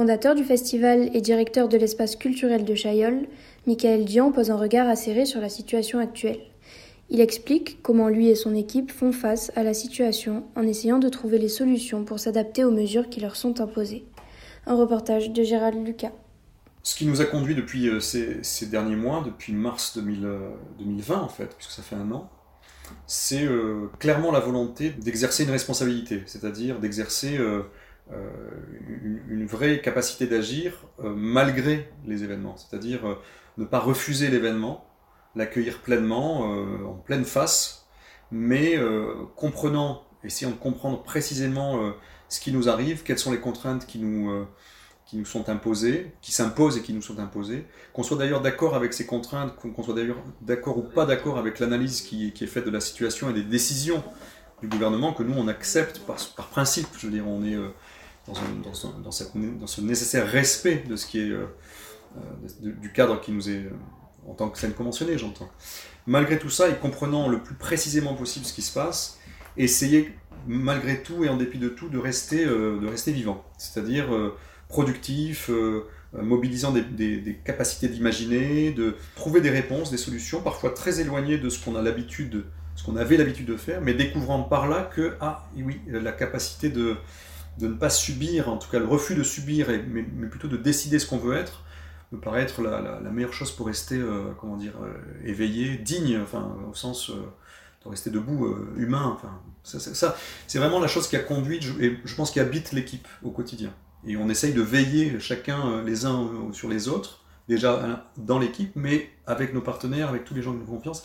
Fondateur du festival et directeur de l'espace culturel de Chaillol, Michael Dian pose un regard acéré sur la situation actuelle. Il explique comment lui et son équipe font face à la situation en essayant de trouver les solutions pour s'adapter aux mesures qui leur sont imposées. Un reportage de Gérald Lucas. Ce qui nous a conduit depuis euh, ces, derniers mois, depuis mars 2020 en fait, puisque ça fait un an, c'est euh, clairement la volonté d'exercer une responsabilité, c'est-à-dire d'exercer euh, une, vraie capacité d'agir malgré les événements, c'est-à-dire ne pas refuser l'événement, l'accueillir pleinement, en pleine face, mais comprenant, essayant de comprendre précisément ce qui nous arrive, quelles sont les contraintes qui nous qui nous sont imposées, qui s'imposent et qui nous sont imposées, qu'on soit d'ailleurs d'accord avec ces contraintes, qu'on soit d'ailleurs d'accord ou pas d'accord avec l'analyse qui, est faite de la situation et des décisions du gouvernement que nous on accepte par, principe. Je veux dire, on est euh, dans, ce nécessaire respect de ce qui est euh, euh, du cadre qui nous est en tant que scène conventionnée, j'entends. Malgré tout ça, et comprenant le plus précisément possible ce qui se passe, essayer malgré tout et en dépit de tout de rester, de rester vivant. C'est-à-dire productif, mobilisant des, capacités d'imaginer, de trouver des réponses, des solutions, parfois très éloignées de ce qu'on a l'habitude, ce qu'on avait l'habitude de faire, mais découvrant par là que, ah oui, la capacité de, de ne pas subir, en tout cas le refus de subir, mais, plutôt de décider ce qu'on veut être, me paraît être la, meilleure chose pour rester, euh, comment dire, éveillé, digne, enfin, au sens de rester debout, humain. Enfin, ça, c'est vraiment la chose qui a conduit, et je pense qui habite l'équipe au quotidien. Et on essaye de veiller chacun euh, les uns euh, sur les autres, déjà dans l'équipe, mais avec nos partenaires, avec tous les gens font confiance,